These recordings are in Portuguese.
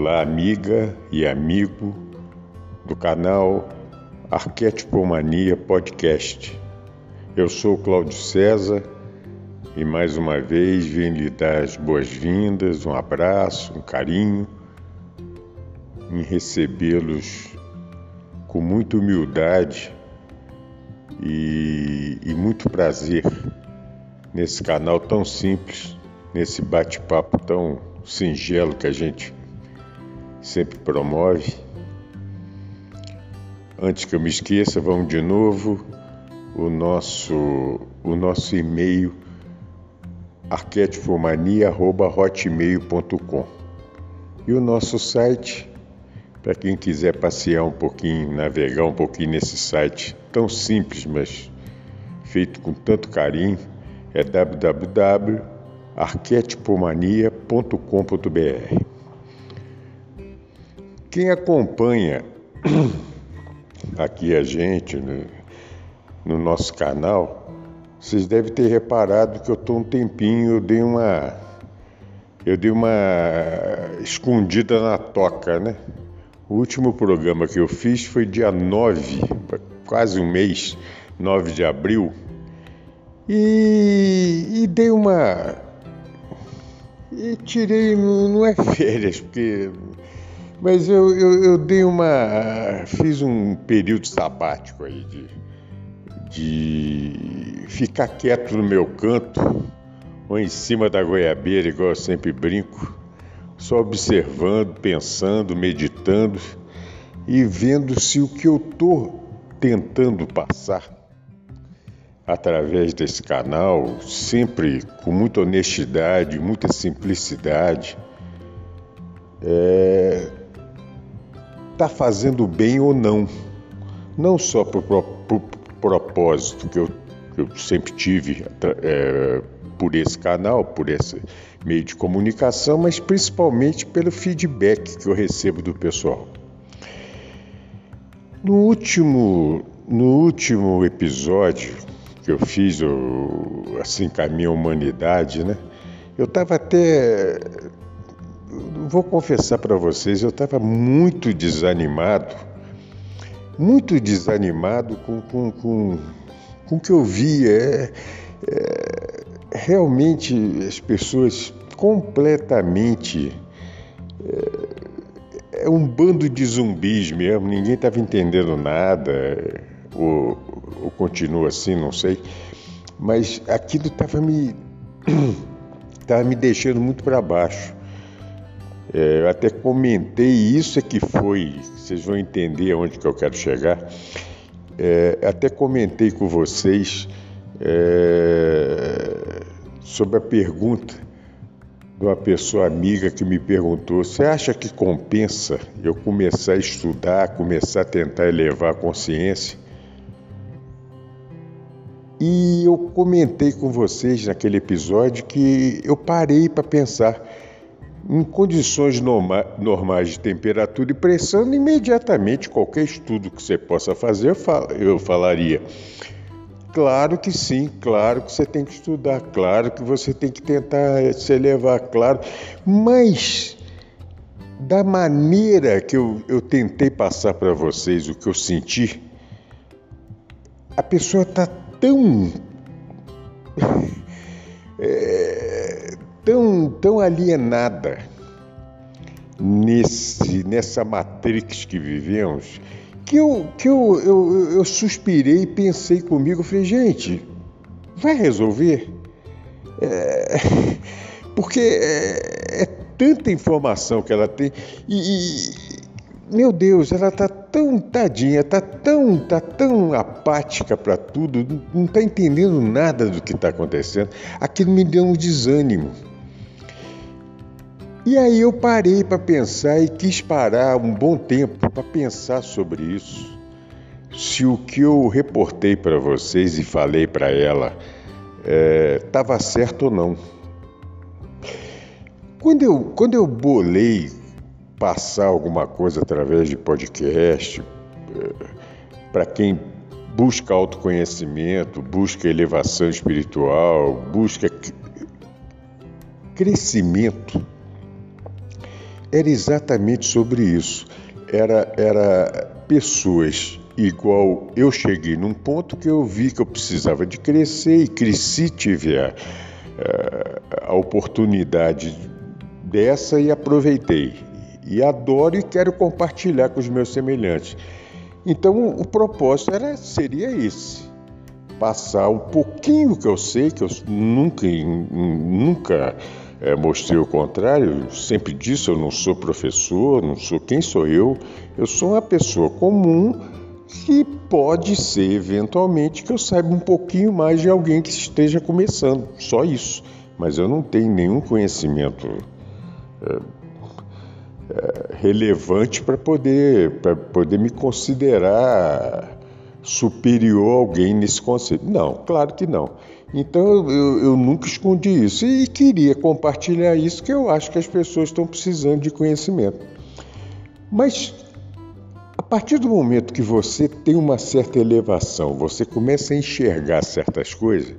Olá, amiga e amigo do canal Arquétipo Mania Podcast. Eu sou Cláudio César e mais uma vez vim lhe dar as boas-vindas, um abraço, um carinho, em recebê-los com muita humildade e, e muito prazer nesse canal tão simples, nesse bate-papo tão singelo que a gente sempre promove. Antes que eu me esqueça, vamos de novo o nosso o nosso e-mail arquetipomania@hotmail.com. E o nosso site para quem quiser passear um pouquinho, navegar um pouquinho nesse site tão simples, mas feito com tanto carinho, é www.arquetipomania.com.br. Quem acompanha aqui a gente no, no, nosso canal, vocês devem ter reparado que eu estou um tempinho, eu dei uma eu dei uma escondida na toca, né? O último programa que eu fiz foi dia 9, quase um mês, 9 de abril, e, e dei uma. E tirei, não é férias, porque mas eu, eu, eu, dei uma. Fiz um período sabático aí de, de ficar quieto no meu canto, ou em cima da goiabeira, igual eu sempre brinco, só observando, pensando, meditando e vendo se o que eu estou tentando passar através desse canal, sempre com muita honestidade, muita simplicidade, é, está fazendo bem ou não. Não só por, por propósito que eu, que eu, sempre tive é, por esse canal, por esse meio de comunicação, mas principalmente pelo feedback que eu recebo do pessoal. No último, no último episódio que eu fiz, o, assim, com a minha humanidade, né? Eu estava até vou confessar para vocês, eu estava muito desanimado, muito desanimado com, com, com, com o que eu via. É, é, realmente as pessoas completamente. É, é, um bando de zumbis mesmo, ninguém estava entendendo nada, ou, ou continua assim, não sei. Mas aquilo estava me, estava me deixando muito para baixo. É, eu até comentei isso é que foi, vocês vão entender aonde que eu quero chegar. É, até comentei com vocês é, sobre a pergunta de uma pessoa amiga que me perguntou: você acha que compensa eu começar a estudar, começar a tentar elevar a consciência? E eu comentei com vocês naquele episódio que eu parei para pensar em condições norma normais de temperatura e pressão, imediatamente qualquer estudo que você possa fazer, eu falaria. Claro que sim, claro que você tem que estudar, claro que você tem que tentar se elevar, claro, mas da maneira que eu, eu tentei passar para vocês o que eu senti, a pessoa está tão. é, tão, tão alienada nesse, nessa matrix que vivemos que eu, que eu, eu, eu suspirei e pensei comigo, falei, gente, vai resolver? É, porque é, é, tanta informação que ela tem e, e meu Deus, ela tá tão tadinha, tá tão, tá tão apática para tudo, não está entendendo nada do que está acontecendo. Aquilo me deu um desânimo. E aí eu parei para pensar e quis parar um bom tempo para pensar sobre isso. Se o que eu reportei para vocês e falei para ela estava é, certo ou não. Quando eu, quando eu bolei passar alguma coisa através de podcast, é, para quem busca autoconhecimento, busca elevação espiritual, busca crescimento, era exatamente sobre isso. Era, era pessoas igual eu cheguei num ponto que eu vi que eu precisava de crescer e cresci, tive a, a, a oportunidade dessa e aproveitei. E adoro e quero compartilhar com os meus semelhantes. Então o propósito era, seria esse: passar um pouquinho que eu sei, que eu nunca, nunca é, mostrei o contrário, sempre disse: eu não sou professor, não sou quem sou eu, eu sou uma pessoa comum que pode ser eventualmente que eu saiba um pouquinho mais de alguém que esteja começando, só isso. Mas eu não tenho nenhum conhecimento é, é, relevante para poder, poder me considerar superior a alguém nesse conceito. Não, claro que não. Então eu, eu nunca escondi isso e queria compartilhar isso, que eu acho que as pessoas estão precisando de conhecimento. Mas a partir do momento que você tem uma certa elevação, você começa a enxergar certas coisas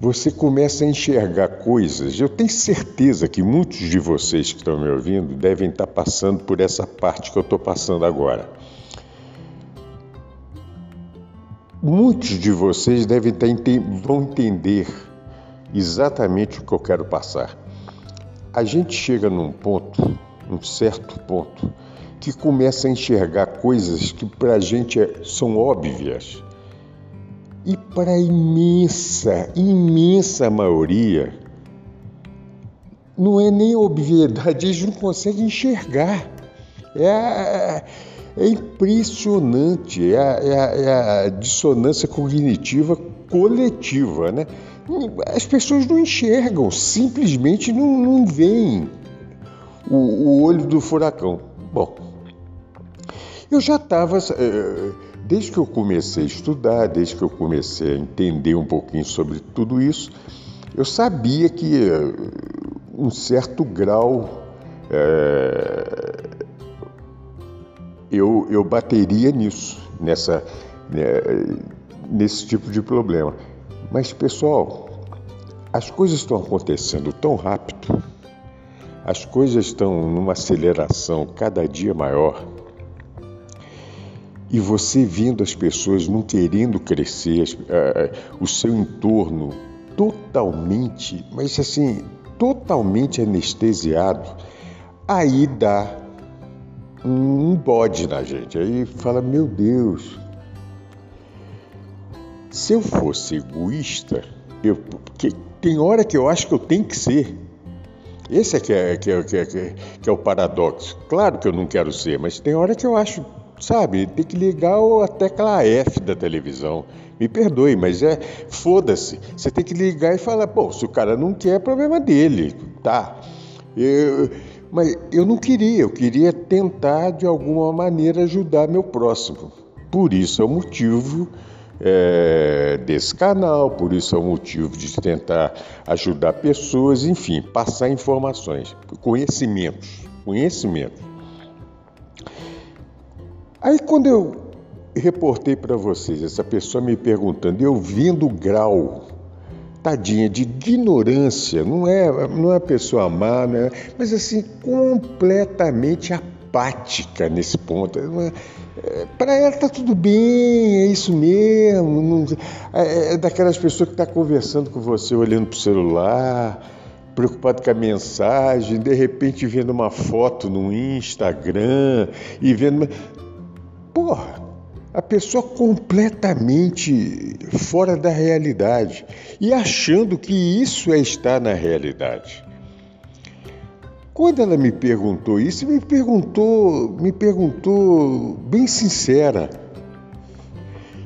você começa a enxergar coisas. Eu tenho certeza que muitos de vocês que estão me ouvindo devem estar passando por essa parte que eu estou passando agora. Muitos de vocês devem estar, vão entender exatamente o que eu quero passar. A gente chega num ponto, um certo ponto, que começa a enxergar coisas que para a gente é, são óbvias e para a imensa, imensa maioria, não é nem obviedade, eles não conseguem enxergar. É, é impressionante, é a, é, a, é a, dissonância cognitiva coletiva. Né? As pessoas não enxergam, simplesmente não, não veem o, o olho do furacão. Bom, eu já estava. Uh, Desde que eu comecei a estudar, desde que eu comecei a entender um pouquinho sobre tudo isso, eu sabia que eh, um certo grau é, eu, eu bateria nisso, nessa, né, nesse tipo de problema. Mas, pessoal, as coisas estão acontecendo tão rápido, as coisas estão numa aceleração cada dia maior e você vendo as pessoas não querendo crescer, uh, o seu entorno totalmente, mas assim, totalmente anestesiado, aí dá um bode na gente. Aí fala: Meu Deus, se eu fosse egoísta, eu, porque tem hora que eu acho que eu tenho que ser. Esse é que é, que é, que é, que é o paradoxo. Claro que eu não quero ser, mas tem hora que eu acho sabe, tem que ligar a tecla F da televisão. Me perdoe, mas é foda-se. Você tem que ligar e falar, pô, se o cara não quer, é problema dele, tá? Eu, mas eu não queria, eu queria tentar de alguma maneira ajudar meu próximo. Por isso é o motivo é, desse canal, por isso é o motivo de tentar ajudar pessoas, enfim, passar informações, conhecimentos, conhecimentos. Aí quando eu reportei para vocês, essa pessoa me perguntando, eu vendo grau, tadinha, de ignorância, não é, não é pessoa má, né? mas assim, completamente apática nesse ponto. É, é para ela tá tudo bem, é isso mesmo. Não, é, é, daquelas pessoas que está conversando com você, olhando para o celular, preocupado com a mensagem, de repente vendo uma foto no Instagram e vendo. Porra, a pessoa completamente fora da realidade e achando que isso é estar na realidade. Quando ela me perguntou isso, me perguntou, me perguntou bem sincera.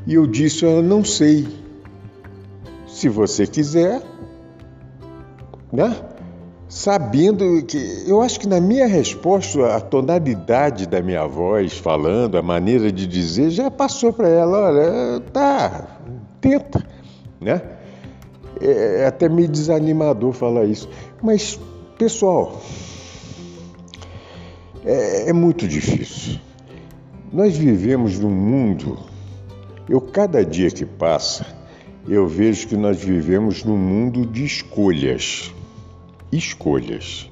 E eu disse: "Eu não sei. Se você quiser, né? Sabendo que eu acho que na minha resposta a tonalidade da minha voz falando, a maneira de dizer já passou para ela, olha, tá, tenta, né? É, é até meio desanimador falar isso, mas pessoal, é, é muito difícil. Nós vivemos num mundo, eu cada dia que passa, eu vejo que nós vivemos num mundo de escolhas. Escolhas.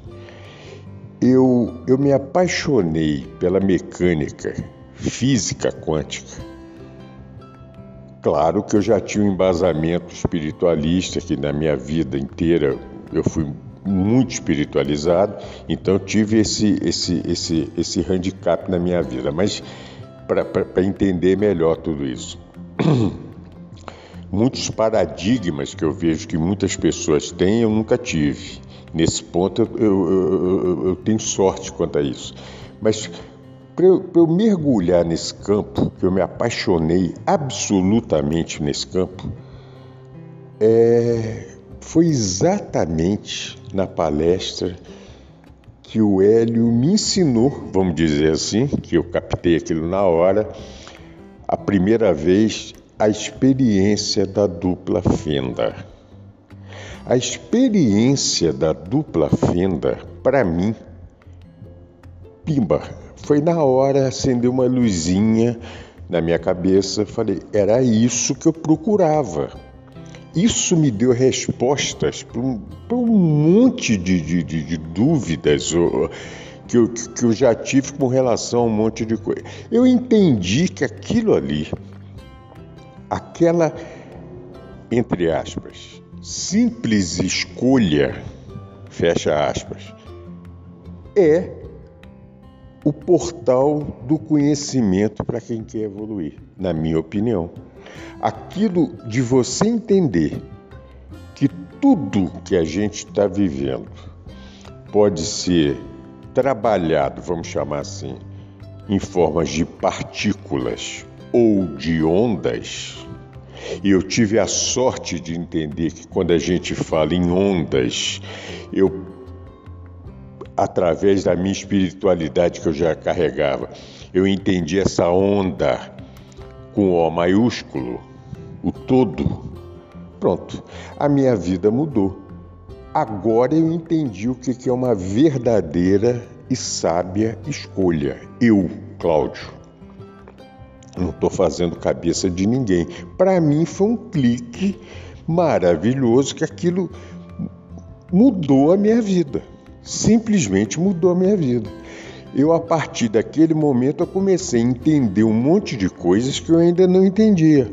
Eu, eu me apaixonei pela mecânica, física quântica. Claro que eu já tinha um embasamento espiritualista, que na minha vida inteira eu fui muito espiritualizado, então tive esse, esse, esse, esse handicap na minha vida. Mas para entender melhor tudo isso. Muitos paradigmas que eu vejo que muitas pessoas têm, eu nunca tive. Nesse ponto, eu, eu, eu, eu tenho sorte quanto a isso. Mas para eu, eu, mergulhar nesse campo, que eu me apaixonei absolutamente nesse campo, é, foi exatamente na palestra que o Hélio me ensinou, vamos dizer assim, que eu captei aquilo na hora, a primeira vez a experiência da dupla fenda. A experiência da dupla fenda, para mim, pimba, foi na hora acender uma luzinha na minha cabeça, falei, era isso que eu procurava isso me deu respostas para um, um, monte de, de, de, de dúvidas que eu, que eu já tive com relação a um monte de coisa. Eu entendi que aquilo ali, aquela, entre aspas, simples escolha, fecha aspas, é o portal do conhecimento para quem quer evoluir, na minha opinião aquilo de você entender que tudo que a gente está vivendo pode ser trabalhado, vamos chamar assim, em formas de partículas ou de ondas. E eu tive a sorte de entender que quando a gente fala em ondas, eu através da minha espiritualidade que eu já carregava, eu entendi essa onda com O maiúsculo, o todo. Pronto, a minha vida mudou. Agora eu entendi o que é uma verdadeira e sábia escolha. Eu, Cláudio. Não estou fazendo cabeça de ninguém. Para mim foi um clique maravilhoso que aquilo mudou a minha vida. Simplesmente mudou a minha vida eu a partir daquele momento eu comecei a entender um monte de coisas que eu ainda não entendia.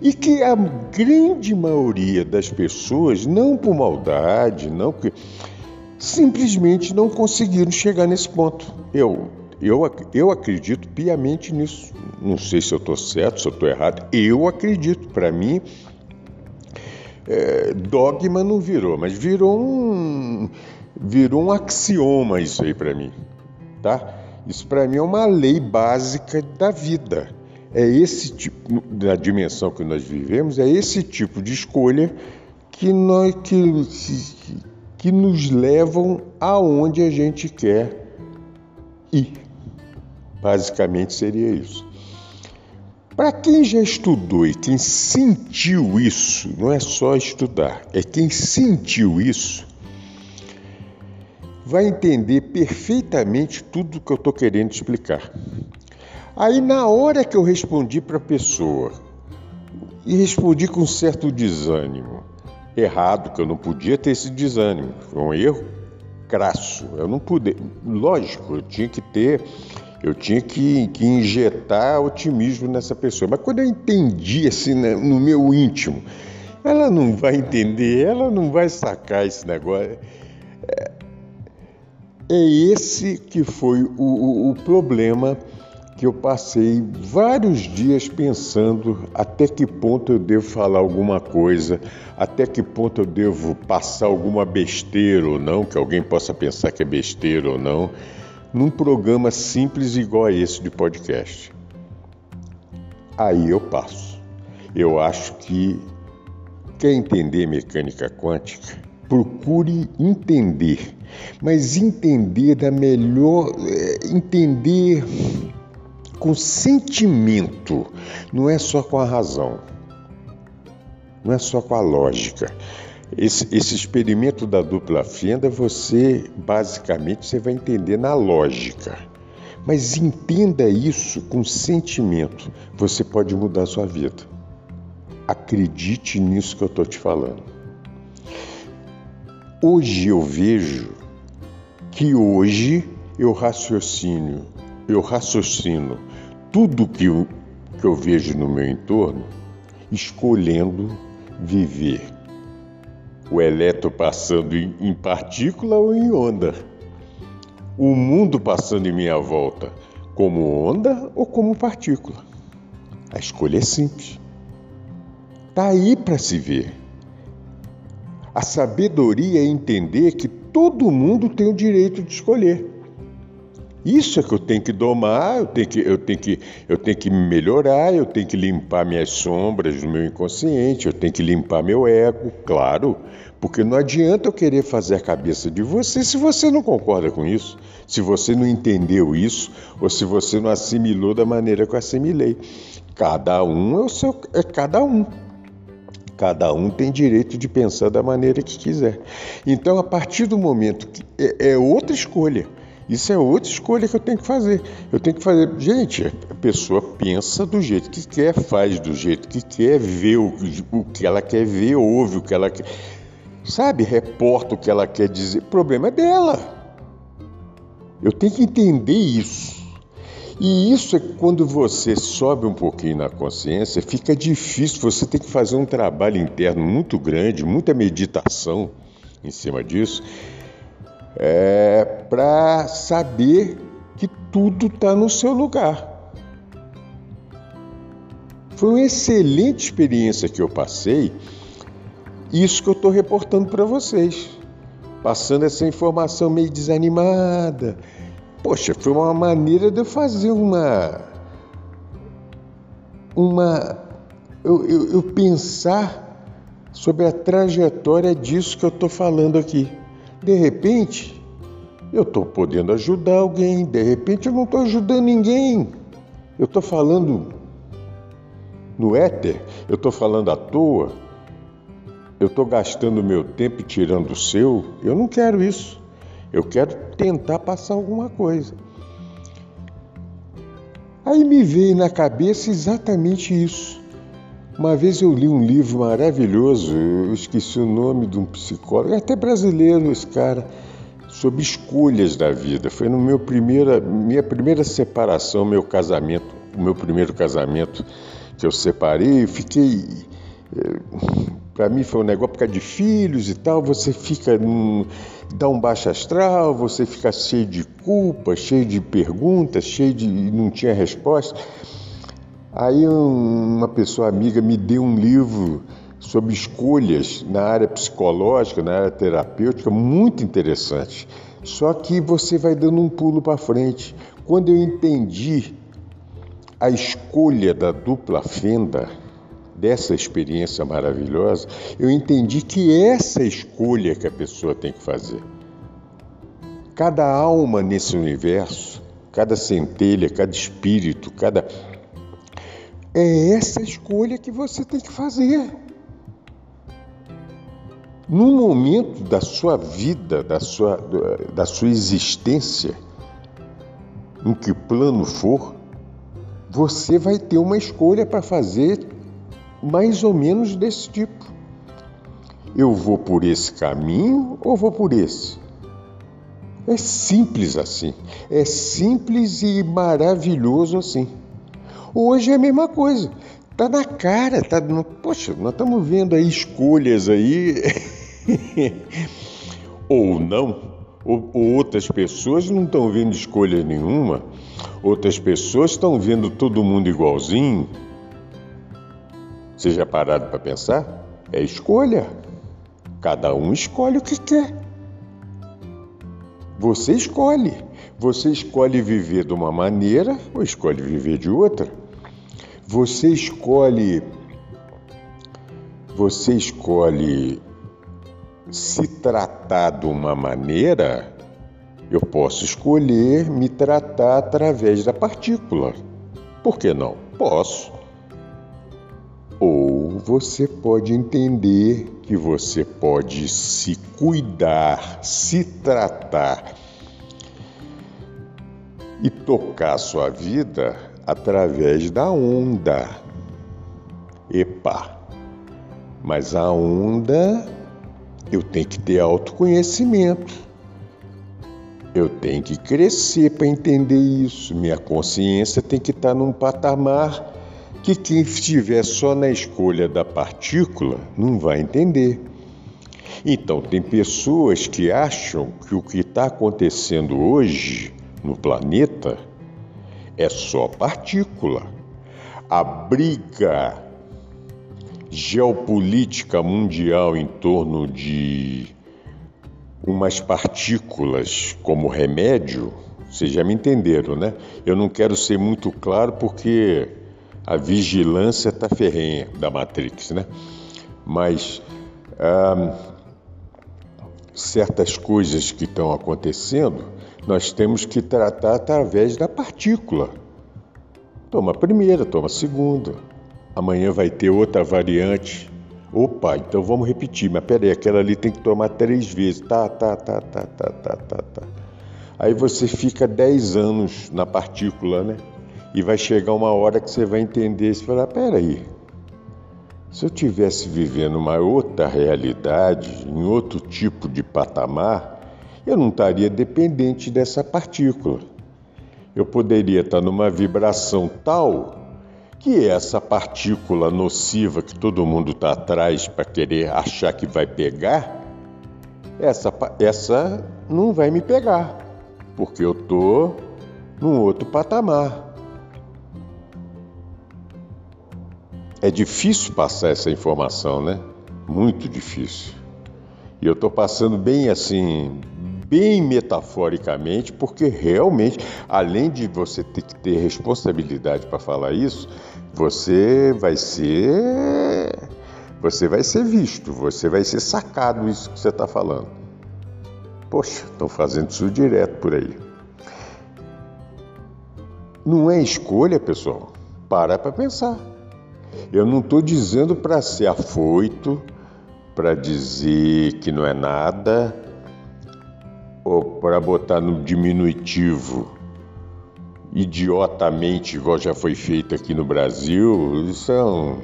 E que a grande maioria das pessoas, não por maldade, não que simplesmente não conseguiram chegar nesse ponto. Eu eu, eu acredito piamente nisso. Não sei se eu estou certo, se eu estou errado. Eu acredito. Para mim, é, dogma não virou, mas virou um, virou um axioma isso aí para mim tá? Isso para mim é uma lei básica da vida. É esse tipo, da dimensão que nós vivemos, é esse tipo de escolha que, nós, que, que, que nos levam aonde a gente quer ir. Basicamente seria isso. Para quem já estudou e quem sentiu isso, não é só estudar, é quem sentiu isso, vai entender perfeitamente tudo que eu estou querendo explicar. Aí, na hora que eu respondi para a pessoa, e respondi com certo desânimo, errado, que eu não podia ter esse desânimo, foi um erro crasso. Eu não pude, lógico, eu tinha que ter, eu tinha que, que injetar otimismo nessa pessoa. Mas quando eu entendi assim né, no meu íntimo, ela não vai entender, ela não vai sacar esse negócio. É, é esse que foi o, o, o problema que eu passei vários dias pensando até que ponto eu devo falar alguma coisa, até que ponto eu devo passar alguma besteira ou não, que alguém possa pensar que é besteira ou não, num programa simples igual a esse de podcast. Aí eu passo. Eu acho que quer entender mecânica quântica, procure entender, mas entender da melhor, é, entender com sentimento, não é só com a razão, não é só com a lógica. Esse, esse experimento da dupla fenda, você basicamente você vai entender na lógica. Mas entenda isso com sentimento. Você pode mudar sua vida. Acredite nisso que eu estou te falando. Hoje eu vejo que hoje eu raciocínio, eu raciocino tudo que eu, que eu vejo no meu entorno, escolhendo viver o elétron passando em partícula ou em onda, o mundo passando em minha volta, como onda ou como partícula. A escolha é simples. Está aí para se ver. A sabedoria é entender que todo mundo tem o direito de escolher. Isso é que eu tenho que domar, eu tenho que, eu tenho que, eu tenho que melhorar, eu tenho que limpar minhas sombras do meu inconsciente, eu tenho que limpar meu ego, claro, porque não adianta eu querer fazer a cabeça de você se você não concorda com isso, se você não entendeu isso, ou se você não assimilou da maneira que eu assimilei. Cada um é o seu, é cada um. Cada um tem direito de pensar da maneira que quiser. Então, a partir do momento que é, é outra escolha. Isso é outra escolha que eu tenho que fazer. Eu tenho que fazer. Gente, a pessoa pensa do jeito que quer, faz do jeito que quer, vê o, o que ela quer ver, ouve o que ela quer. Sabe, reporta o que ela quer dizer. O problema é dela. Eu tenho que entender isso. E isso é quando você sobe um pouquinho na consciência, fica difícil, você tem que fazer um trabalho interno muito grande, muita meditação em cima disso é, para saber que tudo está no seu lugar. Foi uma excelente experiência que eu passei, isso que eu estou reportando para vocês, passando essa informação meio desanimada. Poxa, foi uma maneira de eu fazer uma. uma. eu, eu, eu pensar sobre a trajetória disso que eu estou falando aqui. De repente, eu estou podendo ajudar alguém, de repente eu não estou ajudando ninguém. Eu estou falando no éter, eu estou falando à toa, eu estou gastando meu tempo e tirando o seu. Eu não quero isso. Eu quero tentar passar alguma coisa. Aí me veio na cabeça exatamente isso. Uma vez eu li um livro maravilhoso, eu esqueci o nome de um psicólogo, até brasileiro esse cara, sobre escolhas da vida. Foi no meu primeira, minha primeira separação, meu casamento, o meu primeiro casamento que eu separei, eu fiquei eh, para mim foi um negócio por causa de filhos e tal, você fica num, dá um baixo astral, você fica cheio de culpa, cheio de perguntas, cheio de não tinha resposta. Aí uma pessoa amiga me deu um livro sobre escolhas na área psicológica, na área terapêutica, muito interessante. Só que você vai dando um pulo para frente. Quando eu entendi a escolha da dupla fenda, dessa experiência maravilhosa, eu entendi que essa escolha que a pessoa tem que fazer. Cada alma nesse universo, cada centelha, cada espírito, cada é essa escolha que você tem que fazer. No momento da sua vida, da sua, da sua existência, em que plano for, você vai ter uma escolha para fazer mais ou menos desse tipo. Eu vou por esse caminho ou vou por esse? É simples assim. É simples e maravilhoso assim. Hoje é a mesma coisa. Tá na cara, tá no... Poxa, nós estamos vendo aí escolhas aí. ou não, ou, ou outras pessoas não estão vendo escolha nenhuma, outras pessoas estão vendo todo mundo igualzinho. Já parado para pensar? É escolha. Cada um escolhe o que quer. Você escolhe. Você escolhe viver de uma maneira ou escolhe viver de outra. Você escolhe você escolhe se tratar de uma maneira, eu posso escolher me tratar através da partícula. Por que não? Posso. Ou você pode entender que você pode se cuidar, se tratar e tocar sua vida através da onda. Epa! Mas a onda eu tenho que ter autoconhecimento. Eu tenho que crescer para entender isso. Minha consciência tem que estar num patamar que quem estiver só na escolha da partícula não vai entender. Então, tem pessoas que acham que o que está acontecendo hoje no planeta é só partícula. A briga geopolítica mundial em torno de umas partículas como remédio, vocês já me entenderam, né? Eu não quero ser muito claro porque a vigilância está ferrenha da Matrix, né? Mas ah, certas coisas que estão acontecendo, nós temos que tratar através da partícula. Toma a primeira, toma a segunda. Amanhã vai ter outra variante. Opa, então vamos repetir, mas peraí, aquela ali tem que tomar três vezes. Tá, tá, tá, tá, tá, tá, tá, tá. Aí você fica dez anos na partícula, né? E vai chegar uma hora que você vai entender e falar, peraí, se eu tivesse vivendo uma outra realidade, em outro tipo de patamar, eu não estaria dependente dessa partícula. Eu poderia estar numa vibração tal que essa partícula nociva que todo mundo está atrás para querer achar que vai pegar, essa, essa não vai me pegar, porque eu estou num outro patamar. É difícil passar essa informação, né? Muito difícil. E eu estou passando bem assim, bem metaforicamente, porque realmente, além de você ter que ter responsabilidade para falar isso, você vai ser. Você vai ser visto, você vai ser sacado isso que você está falando. Poxa, estão fazendo isso direto por aí. Não é escolha, pessoal. Para para pensar. Eu não estou dizendo para ser afoito, para dizer que não é nada, ou para botar no diminutivo idiotamente, igual já foi feito aqui no Brasil, são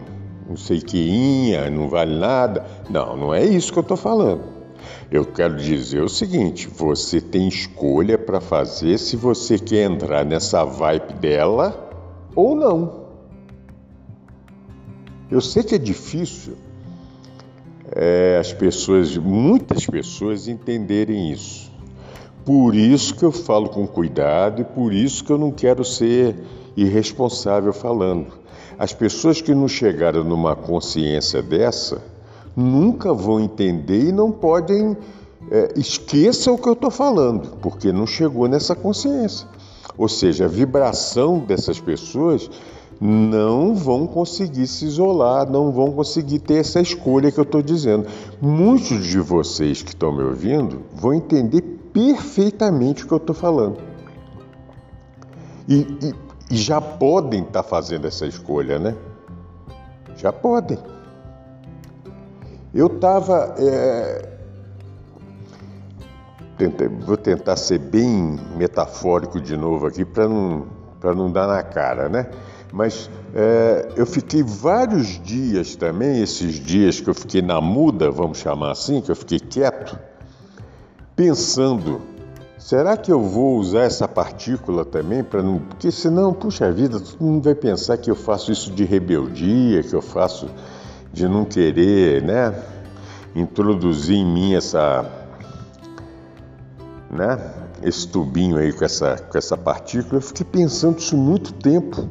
não sei queinha, não vale nada. Não, não é isso que eu estou falando. Eu quero dizer o seguinte: você tem escolha para fazer se você quer entrar nessa vibe dela ou não. Eu sei que é difícil é, as pessoas, muitas pessoas entenderem isso. Por isso que eu falo com cuidado e por isso que eu não quero ser irresponsável falando. As pessoas que não chegaram numa consciência dessa nunca vão entender e não podem. É, esqueçam o que eu estou falando, porque não chegou nessa consciência. Ou seja, a vibração dessas pessoas não vão conseguir se isolar, não vão conseguir ter essa escolha que eu estou dizendo. Muitos de vocês que estão me ouvindo vão entender perfeitamente o que eu estou falando. E, e, e, já podem estar tá fazendo essa escolha, né? Já podem. Eu estava. É... Vou tentar ser bem metafórico de novo aqui para não, não dar na cara, né? Mas é, eu fiquei vários dias também, esses dias que eu fiquei na muda, vamos chamar assim, que eu fiquei quieto pensando: será que eu vou usar essa partícula também para não. Porque senão, puxa vida, todo mundo vai pensar que eu faço isso de rebeldia, que eu faço de não querer, né? Introduzir em mim essa. né? Esse tubinho aí com essa, com essa partícula. Eu fiquei pensando isso muito tempo.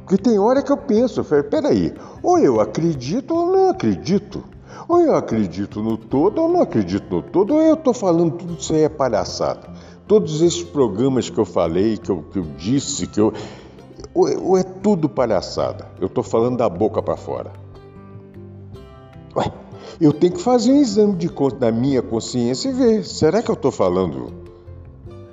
Porque tem hora que eu penso, eu falei, peraí, ou eu acredito ou não acredito. Ou eu acredito no todo ou não acredito no todo, ou eu estou falando tudo isso aí é palhaçada. Todos esses programas que eu falei, que eu, que eu disse, que eu. Ou, ou é tudo palhaçada. Eu estou falando da boca para fora. Ué, Eu tenho que fazer um exame de, da minha consciência e ver: será que eu estou falando?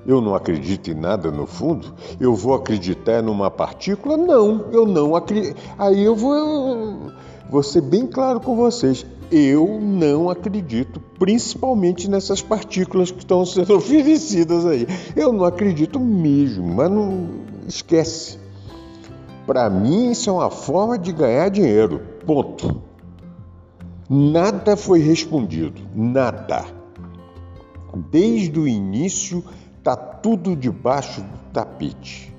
Eu não acredito em nada no fundo? Eu vou acreditar numa partícula? Não, eu não acredito. Aí eu vou, vou ser bem claro com vocês. Eu não acredito, principalmente nessas partículas que estão sendo oferecidas aí. Eu não acredito mesmo, mas não esquece. Para mim, isso é uma forma de ganhar dinheiro. Ponto. Nada foi respondido, nada. Desde o início está tudo debaixo do tapete.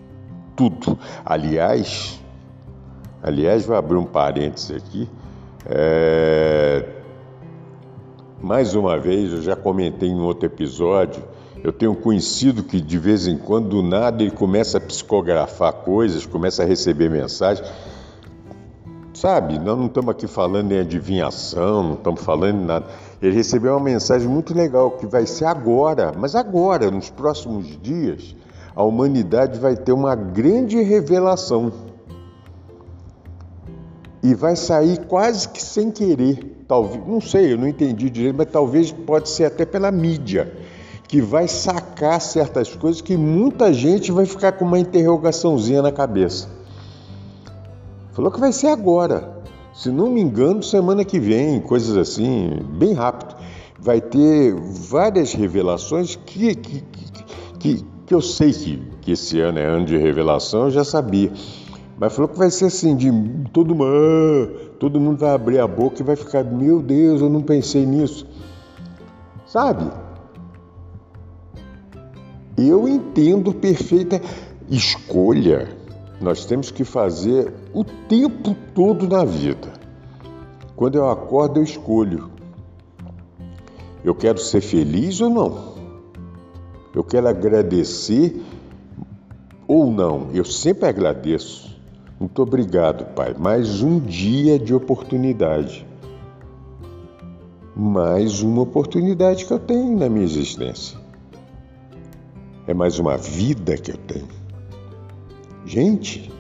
Tudo. Aliás, aliás, vou abrir um parênteses aqui. É... Mais uma vez, eu já comentei em outro episódio. Eu tenho conhecido que de vez em quando, do nada, ele começa a psicografar coisas, começa a receber mensagens. Sabe, nós não estamos aqui falando em adivinhação, não estamos falando em nada. Ele recebeu uma mensagem muito legal que vai ser agora, mas agora, nos próximos dias, a humanidade vai ter uma grande revelação. E vai sair quase que sem querer, talvez, não sei, eu não entendi direito, mas talvez pode ser até pela mídia, que vai sacar certas coisas que muita gente vai ficar com uma interrogaçãozinha na cabeça. Falou que vai ser agora. Se não me engano, semana que vem, coisas assim, bem rápido. Vai ter várias revelações que, que, que, que eu sei que, que esse ano é ano de revelação, eu já sabia. Mas falou que vai ser assim, de todo mundo, todo mundo vai abrir a boca e vai ficar, meu Deus, eu não pensei nisso. Sabe? Eu entendo perfeita escolha nós temos que fazer o tempo todo na vida. Quando eu acordo, eu escolho. Eu quero ser feliz ou não? Eu quero agradecer ou não? Eu sempre agradeço. Muito obrigado, Pai. Mais um dia de oportunidade. Mais uma oportunidade que eu tenho na minha existência. É mais uma vida que eu tenho. Gente,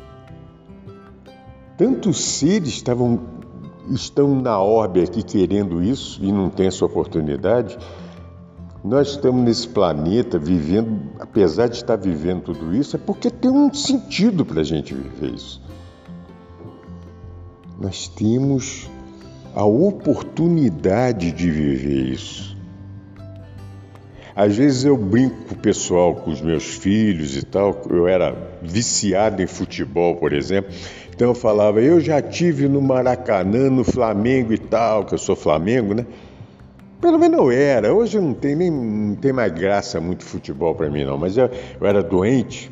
tantos seres estavam, estão na orbe aqui querendo isso e não tem essa oportunidade. Nós estamos nesse planeta vivendo, apesar de estar vivendo tudo isso, é porque tem um sentido para a gente viver isso. Nós temos a oportunidade de viver isso. Às vezes eu brinco pessoal, com os meus filhos e tal. Eu era viciado em futebol, por exemplo. Então eu falava, eu já tive no Maracanã, no Flamengo e tal, que eu sou Flamengo, né? Pelo menos eu era. Hoje não tem nem não tem mais graça muito futebol para mim não, mas eu, eu, era doente.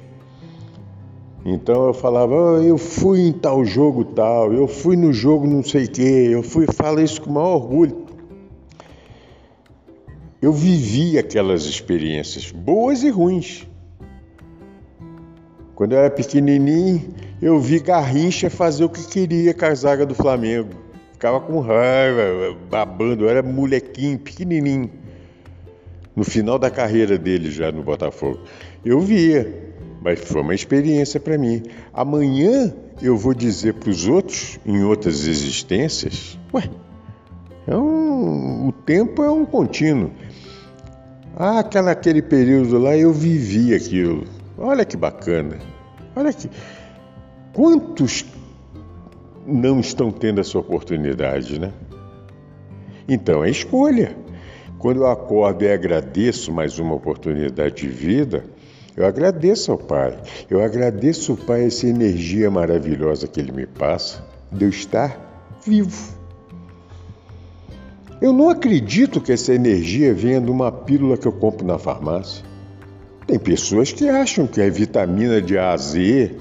Então eu falava, oh, eu fui em tal jogo tal, eu fui no jogo não sei o quê, eu fui, falo isso com o maior orgulho. Eu vivi aquelas experiências, boas e ruins. Quando eu era pequenininho, eu vi Garrincha fazer o que queria com a zaga do Flamengo. Ficava com raiva, babando. Eu era molequinho, pequenininho. No final da carreira dele já no Botafogo. Eu via, mas foi uma experiência para mim. Amanhã eu vou dizer para os outros, em outras existências, ué, é um, o tempo é um contínuo. Ah, aquela, aquele período lá eu vivi aquilo. Olha que bacana. Olha que. Quantos não estão tendo essa oportunidade, né? Então é escolha. Quando eu acordo e agradeço mais uma oportunidade de vida, eu agradeço ao Pai. Eu agradeço ao Pai essa energia maravilhosa que Ele me passa de eu estar vivo. Eu não acredito que essa energia venha de uma pílula que eu compro na farmácia. Tem pessoas que acham que é vitamina de A a Z,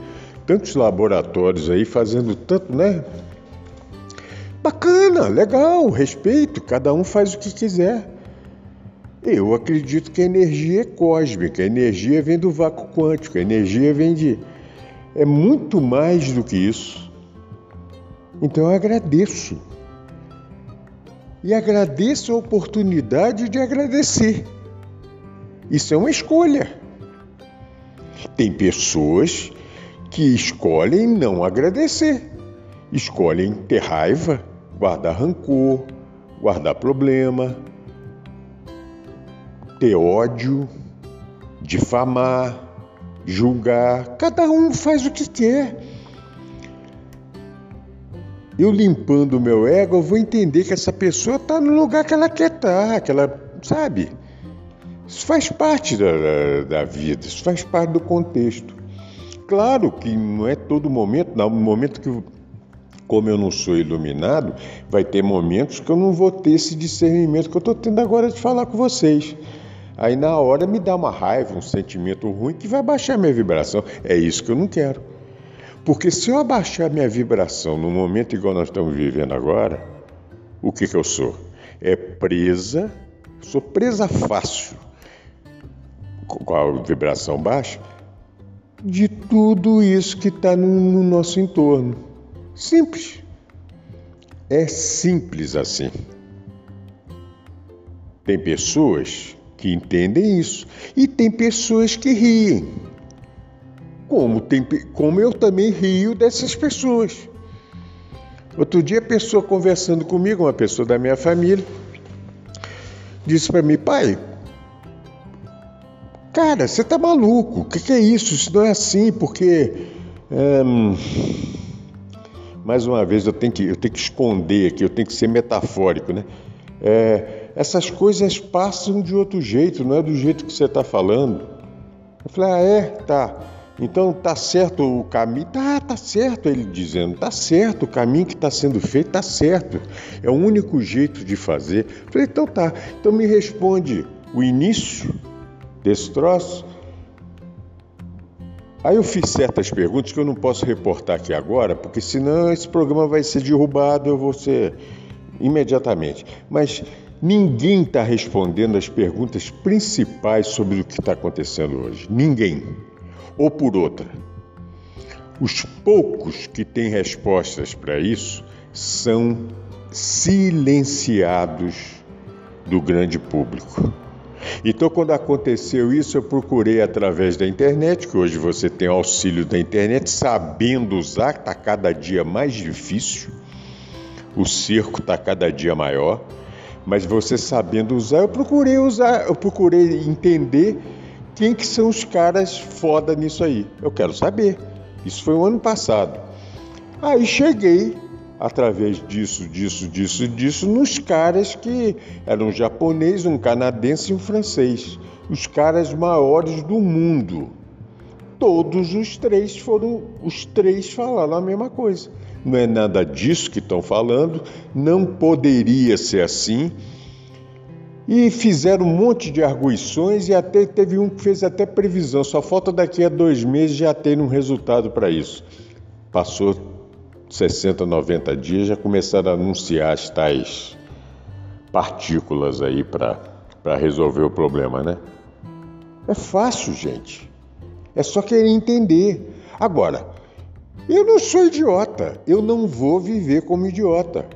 tantos laboratórios aí fazendo tanto, né? Bacana, legal, respeito, cada um faz o que quiser. Eu acredito que a energia é cósmica, a energia vem do vácuo quântico, a energia vem de. É muito mais do que isso. Então eu agradeço e agradeço a oportunidade de agradecer. Isso é uma escolha. Tem pessoas que escolhem não agradecer, escolhem ter raiva, guardar rancor, guardar problema, ter ódio, difamar, julgar. Cada um faz o que quer. Eu limpando o meu ego, eu vou entender que essa pessoa está no lugar que ela quer estar, tá, que ela, sabe? Isso faz parte da, da, da vida, isso faz parte do contexto. Claro que não é todo momento, no momento que como eu não sou iluminado, vai ter momentos que eu não vou ter esse discernimento que eu estou tendo agora de falar com vocês. Aí na hora me dá uma raiva, um sentimento ruim que vai baixar minha vibração. É isso que eu não quero. Porque se eu abaixar minha vibração no momento igual nós estamos vivendo agora, o que, que eu sou? É presa, sou presa fácil, com a vibração baixa, de tudo isso que está no, no nosso entorno. Simples. É simples assim. Tem pessoas que entendem isso. E tem pessoas que riem. Como, tem, como eu também rio dessas pessoas. Outro dia, a pessoa conversando comigo, uma pessoa da minha família, disse para mim: pai, cara, você tá maluco? O que, que, é isso? Isso não é assim, porque. Hum, mais uma vez, eu tenho, que, eu tenho que esconder aqui, eu tenho que ser metafórico, né? É, essas coisas passam de outro jeito, não é do jeito que você está falando. Eu falei, ah, é? Tá. Então tá certo o caminho? Tá, tá certo, ele dizendo, tá certo, o caminho que está sendo feito tá certo. É o único jeito de fazer. Eu falei, então tá. Então me responde o início desse troço. Aí eu fiz certas perguntas que eu não posso reportar aqui agora, porque senão esse programa vai ser derrubado, eu vou ser imediatamente. Mas Ninguém está respondendo as perguntas principais sobre o que está acontecendo hoje. Ninguém. Ou por outra, os poucos que têm respostas para isso são silenciados do grande público. Então, quando aconteceu isso, eu procurei através da internet, que hoje você tem auxílio da internet, sabendo usar, está cada dia mais difícil, o circo está cada dia maior. Mas você sabendo usar, eu procurei usar, eu procurei entender quem que são os caras foda nisso aí. Eu quero saber. Isso foi o ano passado. Aí cheguei através disso, disso, disso, disso nos caras que eram um japonês, um canadense e um francês, os caras maiores do mundo. Todos os três foram, os três falaram a mesma coisa não é nada disso que estão falando, não poderia ser assim. E fizeram um monte de arguições e até teve um que fez até previsão, só falta daqui a dois meses já ter um resultado para isso. Passou 60, 90 dias, já começaram a anunciar as tais partículas aí para resolver o problema, né? É fácil, gente. É só querer entender. Agora, eu não sou idiota. Eu não vou viver como idiota.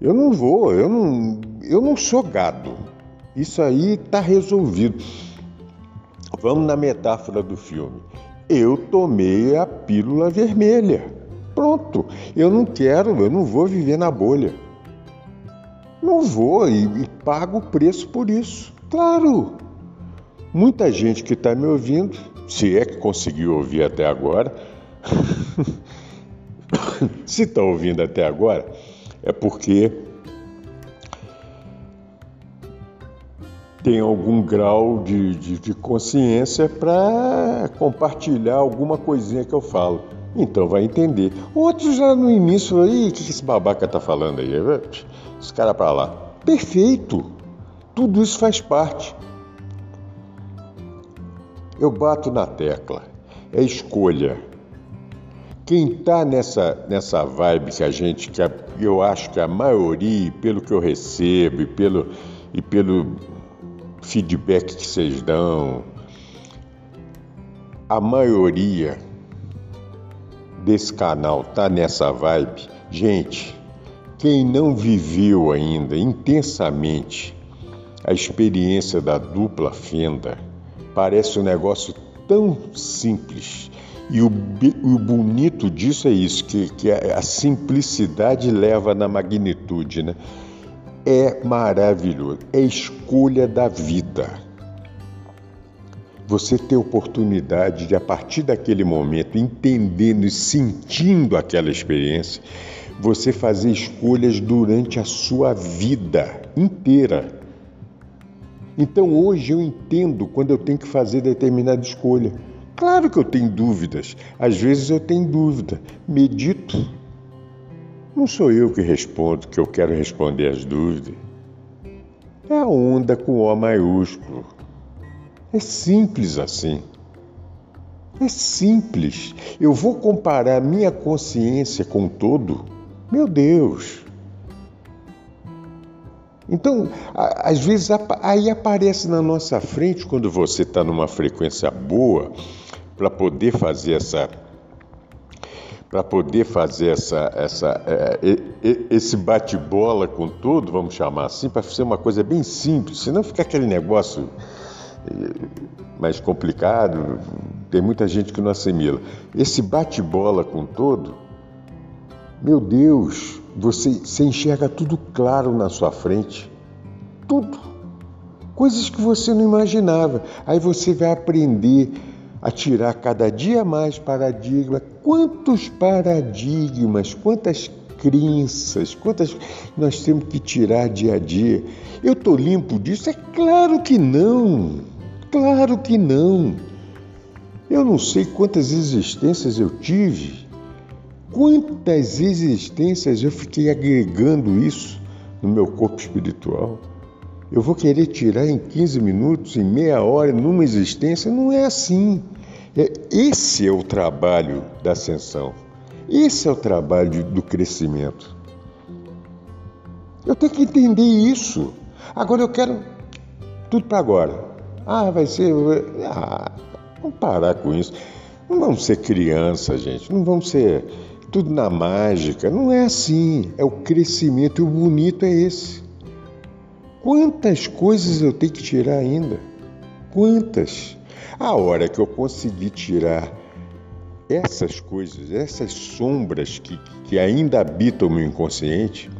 Eu não vou. Eu não, eu não sou gado. Isso aí está resolvido. Vamos na metáfora do filme. Eu tomei a pílula vermelha. Pronto. Eu não quero, eu não vou viver na bolha. Não vou e, e pago o preço por isso. Claro. Muita gente que está me ouvindo, se é que conseguiu ouvir até agora, Se está ouvindo até agora, é porque tem algum grau de, de, de consciência para compartilhar alguma coisinha que eu falo. Então vai entender. Outros já no início aí, o que esse babaca tá falando aí? Esse cara para lá. Perfeito. Tudo isso faz parte. Eu bato na tecla. É escolha. Quem está nessa, nessa vibe que a gente, que a, eu acho que a maioria, pelo que eu recebo e pelo, e pelo feedback que vocês dão, a maioria desse canal está nessa vibe. Gente, quem não viveu ainda intensamente a experiência da dupla fenda, parece um negócio tão simples e o, o bonito disso é isso, que, que a, a simplicidade leva na magnitude, né? é maravilhoso, é escolha da vida. Você ter oportunidade de, a partir daquele momento, entendendo e sentindo aquela experiência, você fazer escolhas durante a sua vida inteira. Então hoje eu entendo quando eu tenho que fazer determinada escolha. Claro que eu tenho dúvidas, às vezes eu tenho dúvida, medito. Não sou eu que respondo, que eu quero responder as dúvidas. É a onda com O maiúsculo. É simples assim. É simples. Eu vou comparar minha consciência com todo? Meu Deus! Então, às vezes, aí aparece na nossa frente, quando você está numa frequência boa, para poder fazer essa para poder fazer essa, essa, é, esse bate-bola com tudo, vamos chamar assim, para ser uma coisa bem simples, senão fica aquele negócio é, mais complicado, tem muita gente que não assimila. Esse bate-bola com todo, meu Deus, você, você enxerga tudo claro na sua frente. Tudo. Coisas que você não imaginava. Aí você vai aprender a tirar cada dia mais paradigmas. Quantos paradigmas, quantas crenças, quantas nós temos que tirar dia a dia. Eu estou limpo disso? É claro que não. Claro que não. Eu não sei quantas existências eu tive, quantas existências eu fiquei agregando isso no meu corpo espiritual. Eu vou querer tirar em 15 minutos, em meia hora, numa existência? Não é assim. É, esse é o trabalho da ascensão. Esse é o trabalho do crescimento. Eu tenho que entender isso. Agora eu quero tudo para agora. Ah, vai ser. Ah, vamos parar com isso. Não vamos ser criança, gente. Não vamos ser tudo na mágica. Não é assim. É o crescimento e o bonito é esse. Quantas coisas eu tenho que tirar ainda? Quantas? A hora que eu conseguir tirar essas coisas, essas sombras que, que ainda habitam o meu inconsciente,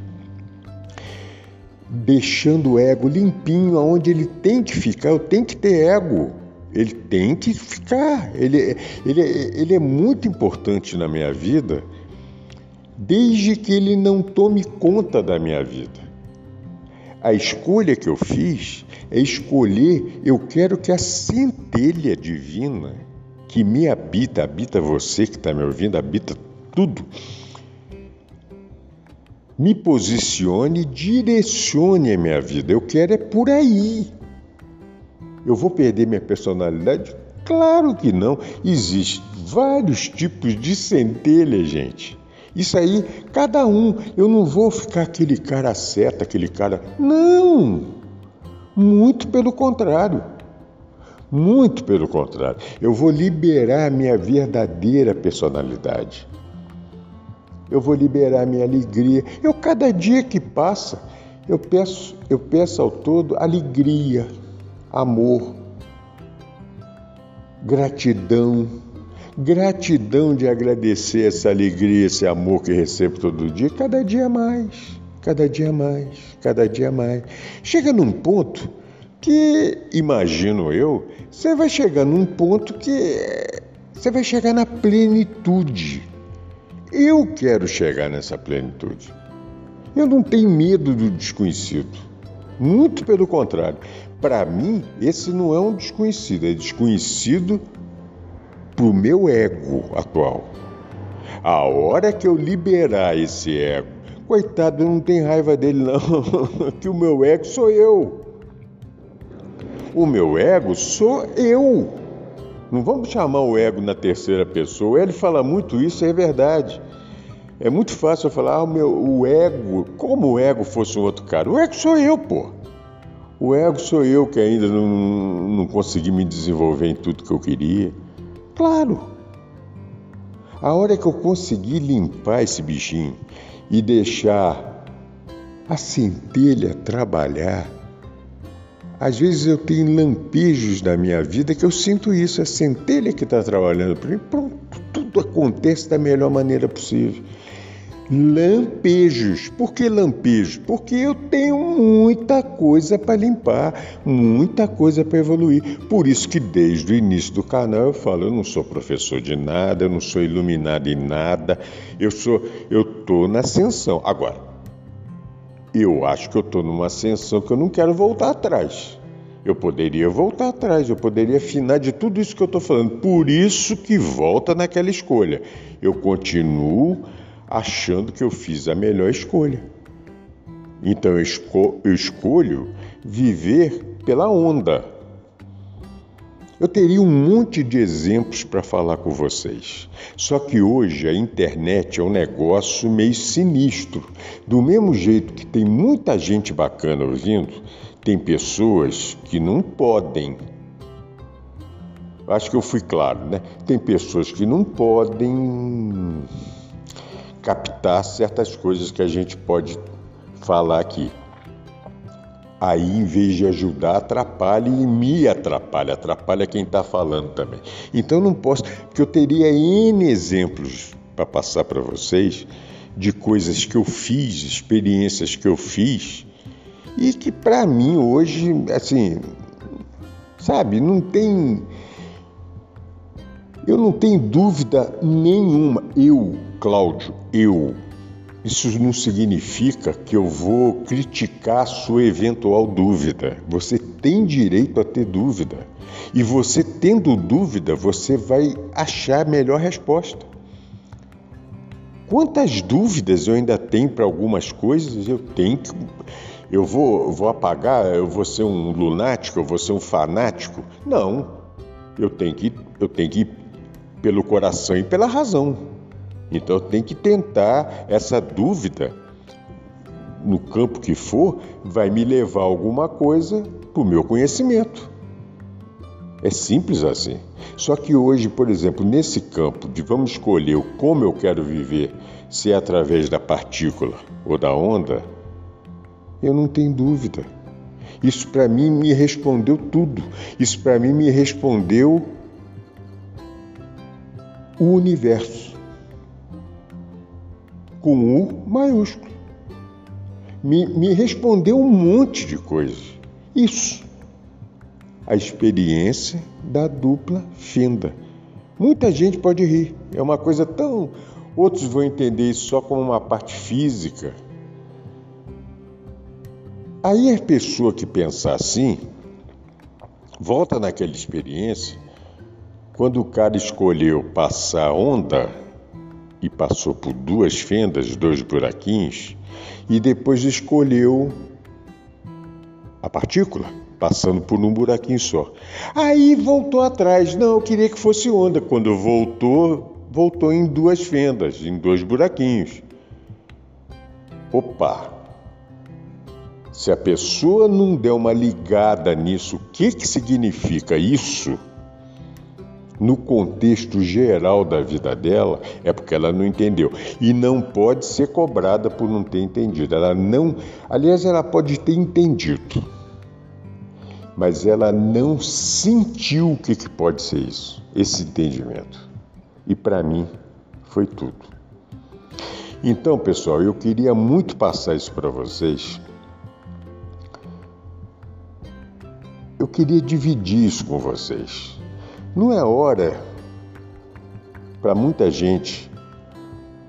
deixando o ego limpinho aonde ele tem que ficar, eu tenho que ter ego. Ele tem que ficar. Ele, ele, ele é muito importante na minha vida, desde que ele não tome conta da minha vida. A escolha que eu fiz é escolher, eu quero que a centelha divina que me habita, habita você que está me ouvindo, habita tudo, me posicione, direcione a minha vida. Eu quero é por aí. Eu vou perder minha personalidade? Claro que não. Existem vários tipos de centelha, gente. Isso aí, cada um. Eu não vou ficar aquele cara certo, aquele cara. Não! Muito pelo contrário. Muito pelo contrário. Eu vou liberar a minha verdadeira personalidade. Eu vou liberar a minha alegria. Eu, cada dia que passa, eu peço, eu peço ao todo alegria, amor, gratidão gratidão de agradecer essa alegria, esse amor que recebo todo dia, cada dia mais, cada dia mais, cada dia mais. Chega num ponto que, imagino eu, você vai chegar num ponto que você vai chegar na plenitude. Eu quero chegar nessa plenitude. Eu não tenho medo do desconhecido. Muito pelo contrário. Para mim, esse não é um desconhecido, é desconhecido para o meu ego atual. A hora que eu liberar esse ego, coitado, eu não tenho raiva dele, não, que o meu ego sou eu. O meu ego sou eu. Não vamos chamar o ego na terceira pessoa. Ele fala muito isso, é verdade. É muito fácil eu falar, ah, o, meu, o ego, como o ego fosse um outro cara. O ego sou eu, pô. O ego sou eu que ainda não, não consegui me desenvolver em tudo que eu queria. Claro. A hora que eu conseguir limpar esse bichinho e deixar a centelha trabalhar, às vezes eu tenho lampejos na minha vida que eu sinto isso, a centelha que está trabalhando para mim, pronto, tudo acontece da melhor maneira possível. Lampejos. Por que lampejos? Porque eu tenho muita coisa para limpar, muita coisa para evoluir. Por isso que desde o início do canal eu falo, eu não sou professor de nada, eu não sou iluminado em nada, eu sou, eu tô na ascensão. Agora, eu acho que eu estou numa ascensão que eu não quero voltar atrás. Eu poderia voltar atrás, eu poderia afinar de tudo isso que eu estou falando. Por isso que volta naquela escolha. Eu continuo achando que eu fiz a melhor escolha. Então eu, esco eu escolho viver pela onda. Eu teria um monte de exemplos para falar com vocês. Só que hoje a internet é um negócio meio sinistro. Do mesmo jeito que tem muita gente bacana ouvindo, tem pessoas que não podem. Acho que eu fui claro, né? Tem pessoas que não podem captar certas coisas que a gente pode falar aqui. Aí, em vez de ajudar, atrapalha e me atrapalha, atrapalha quem está falando também. Então, não posso, porque eu teria N exemplos para passar para vocês de coisas que eu fiz, experiências que eu fiz, e que para mim hoje, assim, sabe, não tem. Eu não tenho dúvida nenhuma. Eu Cláudio, eu. Isso não significa que eu vou criticar sua eventual dúvida. Você tem direito a ter dúvida. E você tendo dúvida, você vai achar a melhor resposta. Quantas dúvidas eu ainda tenho para algumas coisas? Eu tenho que. Eu vou, vou apagar, eu vou ser um lunático, eu vou ser um fanático? Não. Eu tenho que, eu tenho que ir pelo coração e pela razão. Então tem que tentar essa dúvida no campo que for, vai me levar alguma coisa para o meu conhecimento. É simples assim. Só que hoje, por exemplo, nesse campo de vamos escolher o como eu quero viver, se é através da partícula ou da onda, eu não tenho dúvida. Isso para mim me respondeu tudo. Isso para mim me respondeu o universo com U maiúsculo. Me, me respondeu um monte de coisas. Isso. A experiência da dupla fenda. Muita gente pode rir. É uma coisa tão. Outros vão entender isso só como uma parte física. Aí a pessoa que pensar assim, volta naquela experiência, quando o cara escolheu passar onda e passou por duas fendas, dois buraquinhos, e depois escolheu a partícula, passando por um buraquinho só. Aí voltou atrás. Não, eu queria que fosse onda. Quando voltou, voltou em duas fendas, em dois buraquinhos. Opa! Se a pessoa não der uma ligada nisso, o que, que significa isso? No contexto geral da vida dela, é porque ela não entendeu. E não pode ser cobrada por não ter entendido. Ela não. Aliás, ela pode ter entendido, mas ela não sentiu o que, que pode ser isso, esse entendimento. E para mim, foi tudo. Então, pessoal, eu queria muito passar isso para vocês. Eu queria dividir isso com vocês. Não é hora para muita gente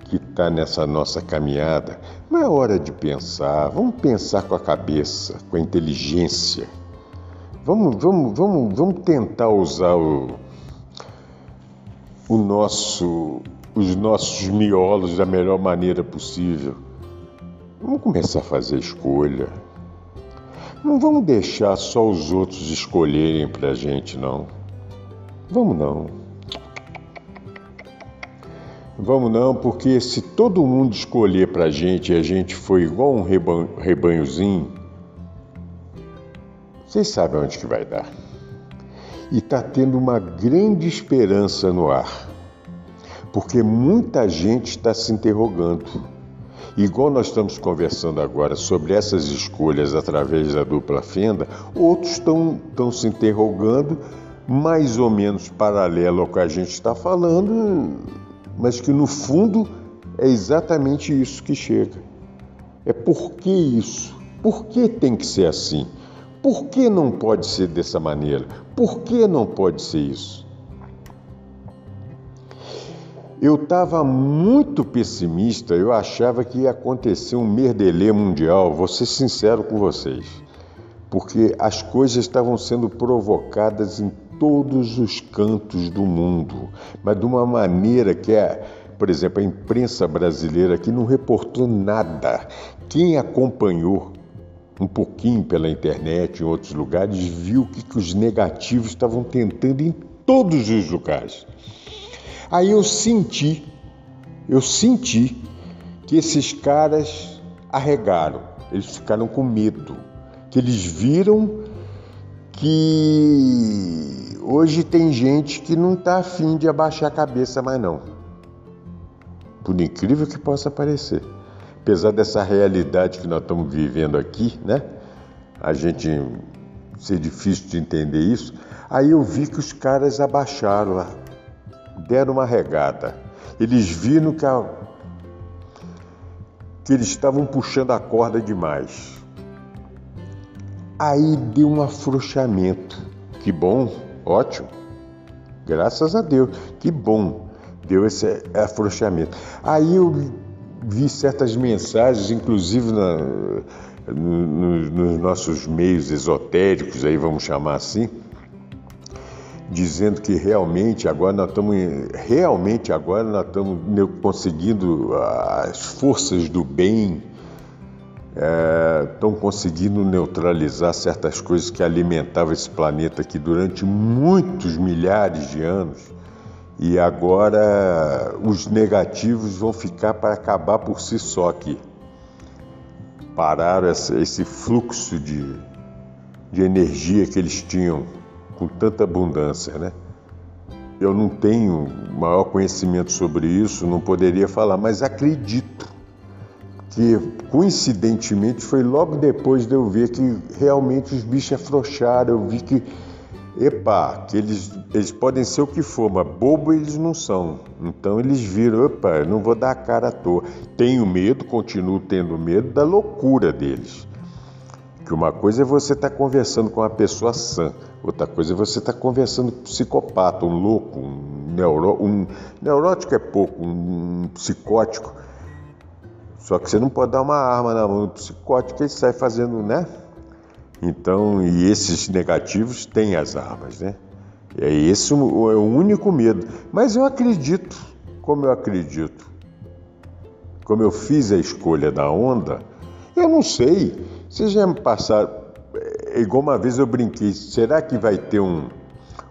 que está nessa nossa caminhada, não é hora de pensar. Vamos pensar com a cabeça, com a inteligência. Vamos, vamos, vamos, vamos tentar usar o, o nosso, os nossos miolos da melhor maneira possível. Vamos começar a fazer escolha. Não vamos deixar só os outros escolherem para a gente, não. Vamos não. Vamos não, porque se todo mundo escolher para a gente e a gente for igual um rebanho, rebanhozinho, vocês sabem onde que vai dar. E está tendo uma grande esperança no ar, porque muita gente está se interrogando. Igual nós estamos conversando agora sobre essas escolhas através da dupla fenda, outros estão se interrogando mais ou menos paralelo ao que a gente está falando, mas que no fundo é exatamente isso que chega. É por que isso? Por que tem que ser assim? Por que não pode ser dessa maneira? Por que não pode ser isso? Eu estava muito pessimista, eu achava que ia acontecer um merdelê mundial, vou ser sincero com vocês, porque as coisas estavam sendo provocadas em todos os cantos do mundo, mas de uma maneira que é, por exemplo, a imprensa brasileira que não reportou nada. Quem acompanhou um pouquinho pela internet, em outros lugares, viu que, que os negativos estavam tentando em todos os lugares. Aí eu senti, eu senti que esses caras arregaram, eles ficaram com medo, que eles viram que hoje tem gente que não está afim de abaixar a cabeça mais não. Por incrível que possa parecer apesar dessa realidade que nós estamos vivendo aqui, né? A gente ser difícil de entender isso. Aí eu vi que os caras abaixaram, deram uma regada. Eles viram que, a, que eles estavam puxando a corda demais. Aí deu um afrouxamento. Que bom, ótimo. Graças a Deus, que bom deu esse afrouxamento. Aí eu vi certas mensagens, inclusive na, no, nos nossos meios esotéricos, aí vamos chamar assim, dizendo que realmente agora nós estamos realmente agora nós estamos conseguindo as forças do bem é, estão conseguindo neutralizar certas coisas que alimentavam esse planeta aqui durante muitos milhares de anos e agora os negativos vão ficar para acabar por si só aqui. Pararam esse fluxo de, de energia que eles tinham com tanta abundância, né? Eu não tenho maior conhecimento sobre isso, não poderia falar, mas acredito que coincidentemente foi logo depois de eu ver que realmente os bichos afrouxaram, eu vi que Epa, que eles, eles podem ser o que for, mas bobo eles não são. Então eles viram, epa, não vou dar a cara à toa. Tenho medo, continuo tendo medo da loucura deles. Que uma coisa é você estar tá conversando com uma pessoa sã, outra coisa é você estar tá conversando com um psicopata, um louco, um, neuro, um neurótico é pouco, um psicótico. Só que você não pode dar uma arma na mão do psicótico, ele sai fazendo, né? Então, e esses negativos têm as armas, né? É esse o, é o único medo. Mas eu acredito, como eu acredito, como eu fiz a escolha da onda, eu não sei. Vocês já me passaram. É igual uma vez eu brinquei, será que vai ter um,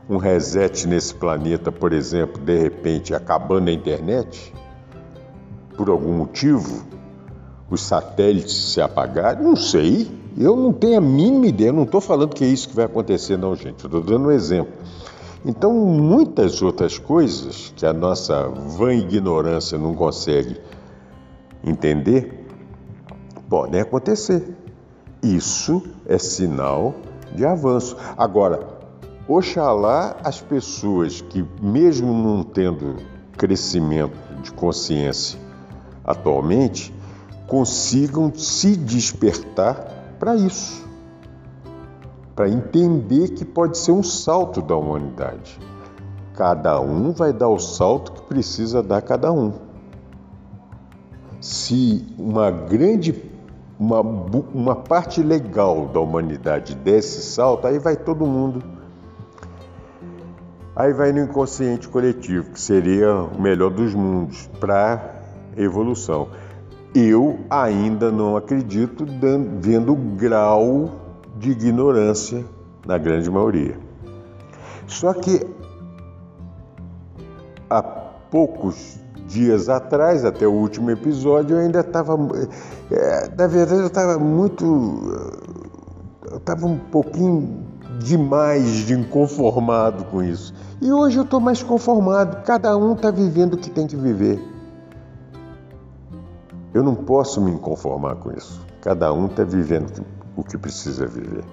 um reset nesse planeta, por exemplo, de repente acabando a internet? Por algum motivo? Os satélites se apagarem? Não sei. Eu não tenho a mínima ideia, eu não estou falando que é isso que vai acontecer, não, gente. Estou dando um exemplo. Então, muitas outras coisas que a nossa vã ignorância não consegue entender podem acontecer. Isso é sinal de avanço. Agora, oxalá as pessoas que, mesmo não tendo crescimento de consciência atualmente, consigam se despertar para isso, para entender que pode ser um salto da humanidade. Cada um vai dar o salto que precisa dar cada um. Se uma grande, uma, uma parte legal da humanidade desse salto, aí vai todo mundo. Aí vai no inconsciente coletivo, que seria o melhor dos mundos para evolução eu ainda não acredito vendo o grau de ignorância na grande maioria. Só que há poucos dias atrás, até o último episódio, eu ainda estava. É, na verdade, eu estava muito. Eu estava um pouquinho demais de inconformado com isso. E hoje eu estou mais conformado. Cada um está vivendo o que tem que viver. Eu não posso me conformar com isso. Cada um está vivendo o que precisa viver.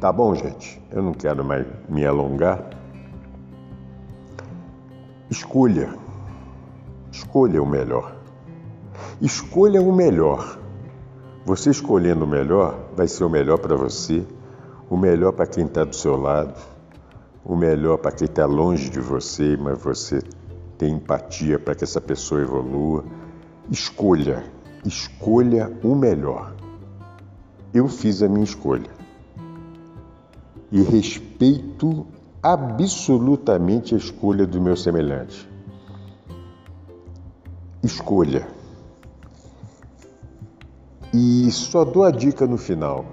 Tá bom, gente? Eu não quero mais me alongar. Escolha. Escolha o melhor. Escolha o melhor. Você escolhendo o melhor, vai ser o melhor para você, o melhor para quem está do seu lado, o melhor para quem está longe de você, mas você tem empatia para que essa pessoa evolua. Escolha, escolha o melhor. Eu fiz a minha escolha e respeito absolutamente a escolha do meu semelhante. Escolha. E só dou a dica no final.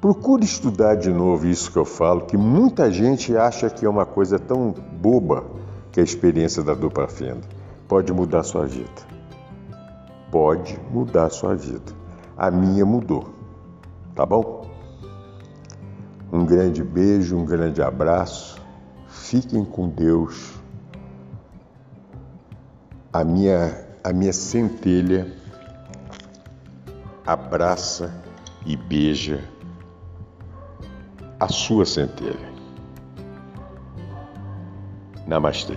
Procure estudar de novo isso que eu falo, que muita gente acha que é uma coisa tão boba que a experiência da dupla fenda. Pode mudar sua vida. Pode mudar sua vida. A minha mudou. Tá bom? Um grande beijo, um grande abraço. Fiquem com Deus. A minha, a minha centelha abraça e beija a sua centelha. Namastê.